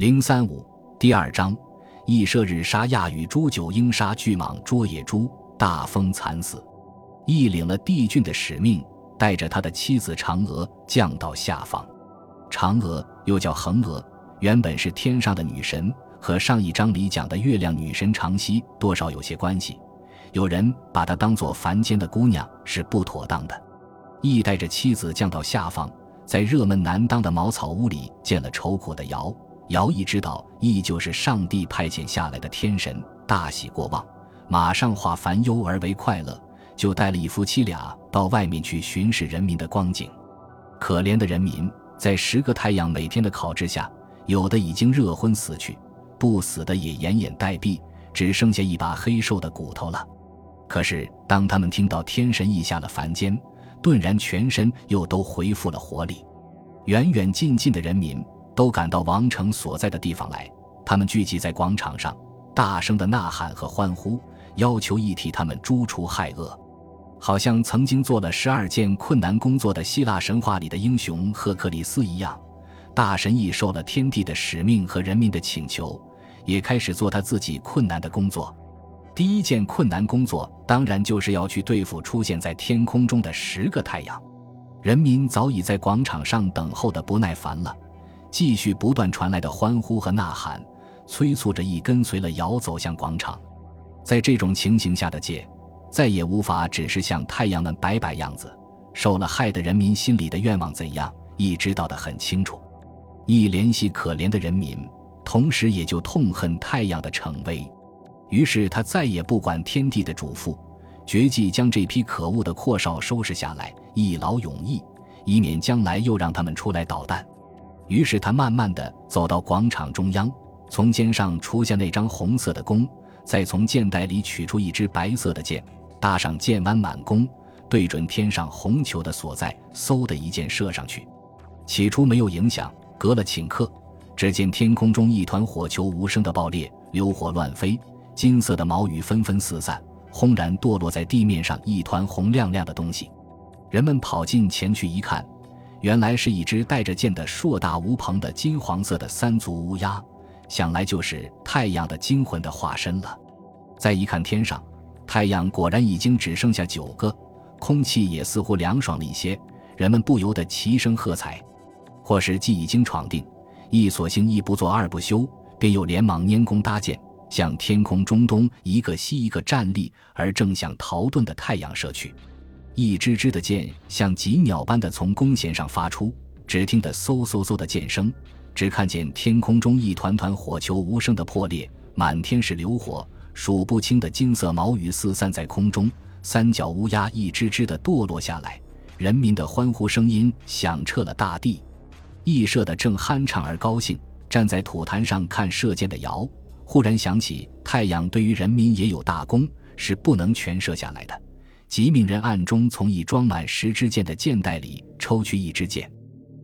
零三五第二章，羿射日杀亚与，诛九婴杀巨蟒捉野猪，大风惨死。羿领了帝俊的使命，带着他的妻子嫦娥降到下方。嫦娥又叫恒娥，原本是天上的女神，和上一章里讲的月亮女神长息多少有些关系。有人把她当做凡间的姑娘是不妥当的。羿带着妻子降到下方，在热闷难当的茅草屋里见了愁苦的尧。尧一知道羿就是上帝派遣下来的天神，大喜过望，马上化烦忧而为快乐，就带了一夫妻俩到外面去巡视人民的光景。可怜的人民，在十个太阳每天的烤制下，有的已经热昏死去，不死的也奄奄待毙，只剩下一把黑瘦的骨头了。可是当他们听到天神羿下了凡间，顿然全身又都恢复了活力。远远近近的人民。都赶到王城所在的地方来，他们聚集在广场上，大声的呐喊和欢呼，要求一体他们诛除害恶。好像曾经做了十二件困难工作的希腊神话里的英雄赫克里斯一样，大神亦受了天地的使命和人民的请求，也开始做他自己困难的工作。第一件困难工作，当然就是要去对付出现在天空中的十个太阳。人民早已在广场上等候的不耐烦了。继续不断传来的欢呼和呐喊，催促着羿跟随了尧走向广场。在这种情形下的界，再也无法只是向太阳们摆摆样子。受了害的人民心里的愿望怎样，羿知道得很清楚。羿怜惜可怜的人民，同时也就痛恨太阳的逞威。于是他再也不管天地的嘱咐，决计将这批可恶的阔少收拾下来，一劳永逸，以免将来又让他们出来捣蛋。于是他慢慢地走到广场中央，从肩上除下那张红色的弓，再从箭袋里取出一支白色的箭，搭上箭弯满弓，对准天上红球的所在，嗖的一箭射上去。起初没有影响，隔了顷刻，只见天空中一团火球无声的爆裂，流火乱飞，金色的毛羽纷纷四散，轰然堕落在地面上一团红亮亮的东西。人们跑近前去一看。原来是一只带着剑的硕大无朋的金黄色的三足乌鸦，想来就是太阳的精魂的化身了。再一看天上，太阳果然已经只剩下九个，空气也似乎凉爽了一些，人们不由得齐声喝彩。或是既已经闯定，一索性一不做二不休，便又连忙拈弓搭箭，向天空中东一个西一个站立，而正向逃遁的太阳射去。一支支的箭像疾鸟般的从弓弦上发出，只听得嗖嗖嗖的箭声，只看见天空中一团团火球无声的破裂，满天是流火，数不清的金色毛羽四散在空中，三角乌鸦一只只的堕落下来，人民的欢呼声音响彻了大地。羿射的正酣畅而高兴，站在土坛上看射箭的尧，忽然想起太阳对于人民也有大功，是不能全射下来的。即命人暗中从已装满十支箭的箭袋里抽取一支箭，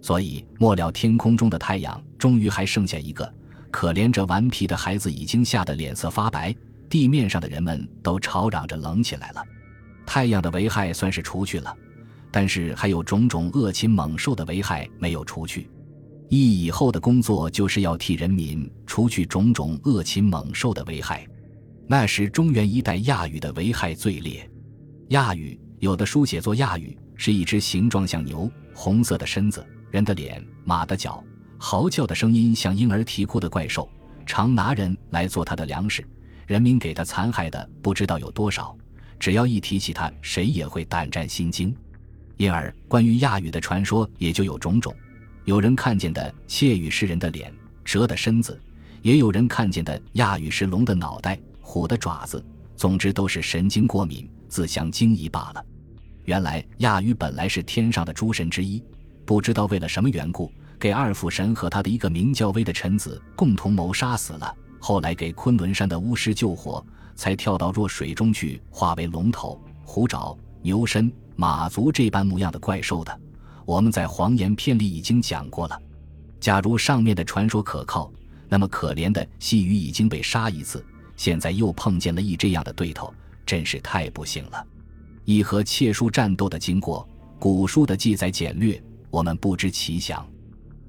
所以末了天空中的太阳终于还剩下一个。可怜这顽皮的孩子已经吓得脸色发白，地面上的人们都吵嚷着冷起来了。太阳的危害算是除去了，但是还有种种恶禽猛兽的危害没有除去。一以后的工作就是要替人民除去种种恶禽猛兽的危害。那时中原一带亚语的危害最烈。亚语有的书写作亚语是一只形状像牛、红色的身子、人的脸、马的脚、嚎叫的声音像婴儿啼哭的怪兽，常拿人来做他的粮食。人民给他残害的不知道有多少，只要一提起他，谁也会胆战心惊。因而关于亚语的传说也就有种种：有人看见的窃语是人的脸、蛇的身子，也有人看见的亚语是龙的脑袋、虎的爪子。总之都是神经过敏。自相惊疑罢了。原来亚鱼本来是天上的诸神之一，不知道为了什么缘故，给二父神和他的一个名叫威的臣子共同谋杀死了。后来给昆仑山的巫师救活，才跳到弱水中去，化为龙头、虎爪、牛身、马足这般模样的怪兽的。我们在黄岩片里已经讲过了。假如上面的传说可靠，那么可怜的细鱼已经被杀一次，现在又碰见了一这样的对头。真是太不幸了！以和切书战斗的经过，古书的记载简略，我们不知其详。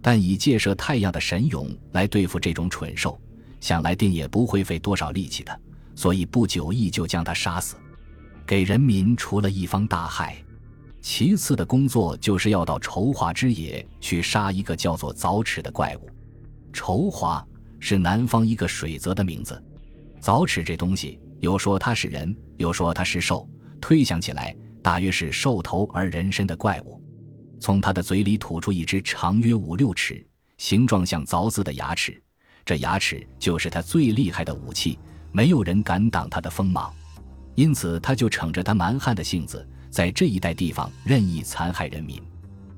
但以借射太阳的神勇来对付这种蠢兽，想来定也不会费多少力气的，所以不久亦就将他杀死，给人民除了一方大害。其次的工作就是要到筹华之野去杀一个叫做早齿的怪物。筹华是南方一个水泽的名字。早齿这东西，有说它是人，有说它是兽，推想起来，大约是兽头而人身的怪物。从他的嘴里吐出一只长约五六尺、形状像凿子的牙齿，这牙齿就是他最厉害的武器，没有人敢挡他的锋芒。因此，他就逞着他蛮汉的性子，在这一带地方任意残害人民。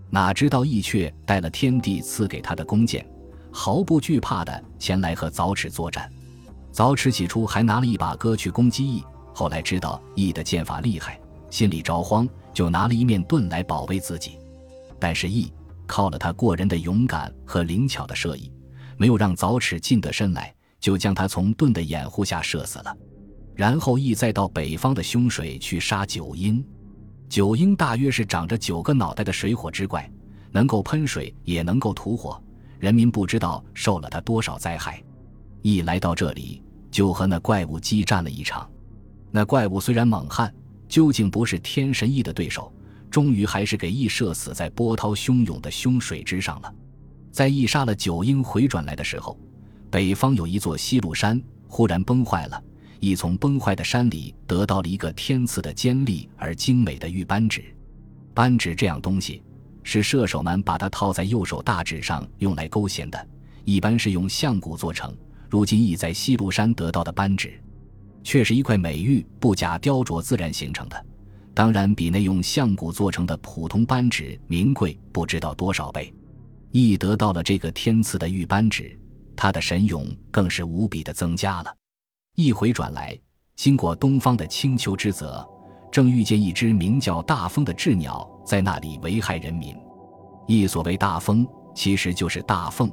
哪知道义却带了天帝赐给他的弓箭，毫不惧怕的前来和凿齿作战。早齿起初还拿了一把戈去攻击羿，后来知道羿的剑法厉害，心里着慌，就拿了一面盾来保卫自己。但是羿靠了他过人的勇敢和灵巧的射艺，没有让早齿近得身来，就将他从盾的掩护下射死了。然后羿再到北方的凶水去杀九婴。九婴大约是长着九个脑袋的水火之怪，能够喷水，也能够吐火，人民不知道受了他多少灾害。羿来到这里，就和那怪物激战了一场。那怪物虽然猛悍，究竟不是天神羿的对手。终于还是给羿射死在波涛汹涌的凶水之上了。在羿杀了九婴回转来的时候，北方有一座西路山忽然崩坏了。羿从崩坏的山里得到了一个天赐的尖利而精美的玉扳指。扳指这样东西，是射手们把它套在右手大指上用来勾弦的，一般是用象骨做成。如今已在西路山得到的扳指，却是一块美玉，不假雕琢，自然形成的。当然比那用象骨做成的普通扳指名贵不知道多少倍。一得到了这个天赐的玉扳指，他的神勇更是无比的增加了。一回转来，经过东方的青丘之泽，正遇见一只名叫大风的鸷鸟在那里危害人民。羿所谓大风，其实就是大凤，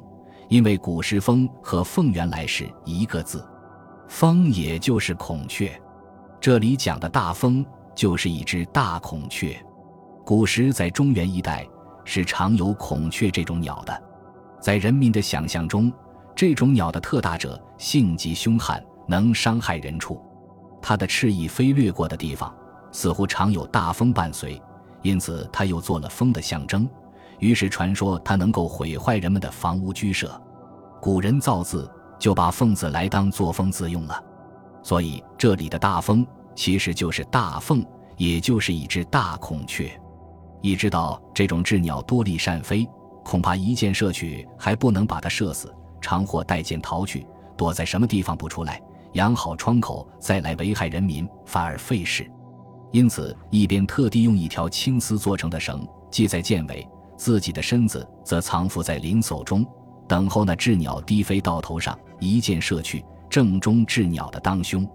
因为古时风和凤原来是一个字，风也就是孔雀。这里讲的大风。就是一只大孔雀，古时在中原一带是常有孔雀这种鸟的。在人民的想象中，这种鸟的特大者性极凶悍，能伤害人畜。它的翅翼飞掠过的地方，似乎常有大风伴随，因此它又做了风的象征。于是传说它能够毁坏人们的房屋居舍。古人造字就把“凤”字来当作风字用了，所以这里的大风。其实就是大凤，也就是一只大孔雀。一知道这种鸷鸟多力善飞，恐怕一箭射去还不能把它射死，常或带箭逃去，躲在什么地方不出来，养好窗口再来危害人民，反而费事。因此，一边特地用一条青丝做成的绳系在箭尾，自己的身子则藏伏在林叟中，等候那鸷鸟低飞到头上，一箭射去，正中鸷鸟的当胸。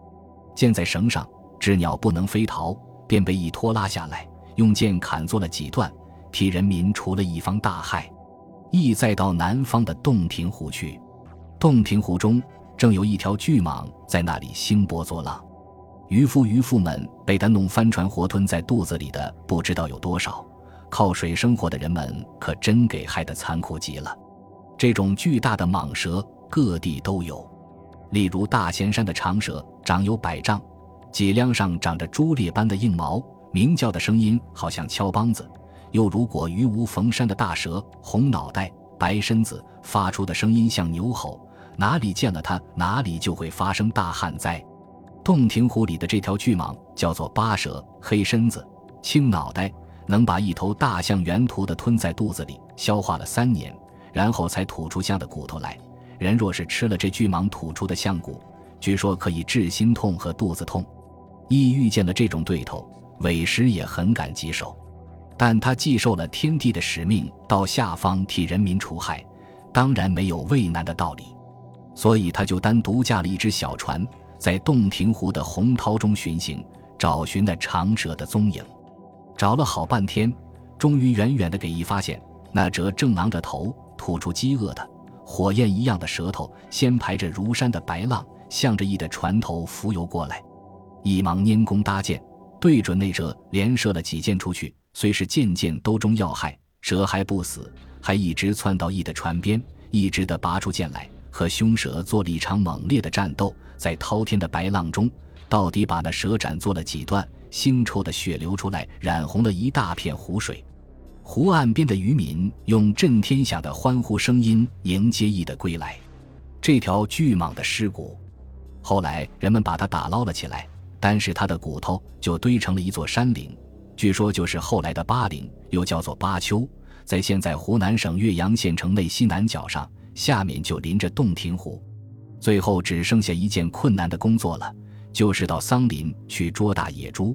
箭在绳上。鸷鸟不能飞逃，便被一拖拉下来，用剑砍作了几段，替人民除了一方大害。意再到南方的洞庭湖去，洞庭湖中正有一条巨蟒在那里兴波作浪，渔夫渔妇们被它弄翻船活吞在肚子里的不知道有多少。靠水生活的人们可真给害得残酷极了。这种巨大的蟒蛇各地都有，例如大仙山的长蛇，长有百丈。脊梁上长着猪裂般的硬毛，鸣叫的声音好像敲梆子；又如果鱼无逢山的大蛇，红脑袋、白身子，发出的声音像牛吼。哪里见了它，哪里就会发生大旱灾。洞庭湖里的这条巨蟒叫做八蛇，黑身子、青脑袋，能把一头大象原图的吞在肚子里，消化了三年，然后才吐出象的骨头来。人若是吃了这巨蟒吐出的象骨，据说可以治心痛和肚子痛。羿遇见了这种对头，委实也很感棘手，但他既受了天帝的使命，到下方替人民除害，当然没有畏难的道理，所以他就单独驾了一只小船，在洞庭湖的洪涛中巡行，找寻那长蛇的踪影。找了好半天，终于远远的给羿发现，那蛇正昂着头，吐出饥饿的火焰一样的舌头，先排着如山的白浪，向着羿的船头浮游过来。一忙拈弓搭箭，对准那蛇连射了几箭出去，虽是箭箭都中要害，蛇还不死，还一直窜到羿的船边，一直的拔出箭来，和凶蛇做了一场猛烈的战斗。在滔天的白浪中，到底把那蛇斩做了几段，腥臭的血流出来，染红了一大片湖水。湖岸边的渔民用震天响的欢呼声音迎接羿的归来。这条巨蟒的尸骨，后来人们把它打捞了起来，但是它的骨头就堆成了一座山岭，据说就是后来的巴陵，又叫做巴丘，在现在湖南省岳阳县城内西南角上，下面就临着洞庭湖。最后只剩下一件困难的工作了，就是到桑林去捉大野猪。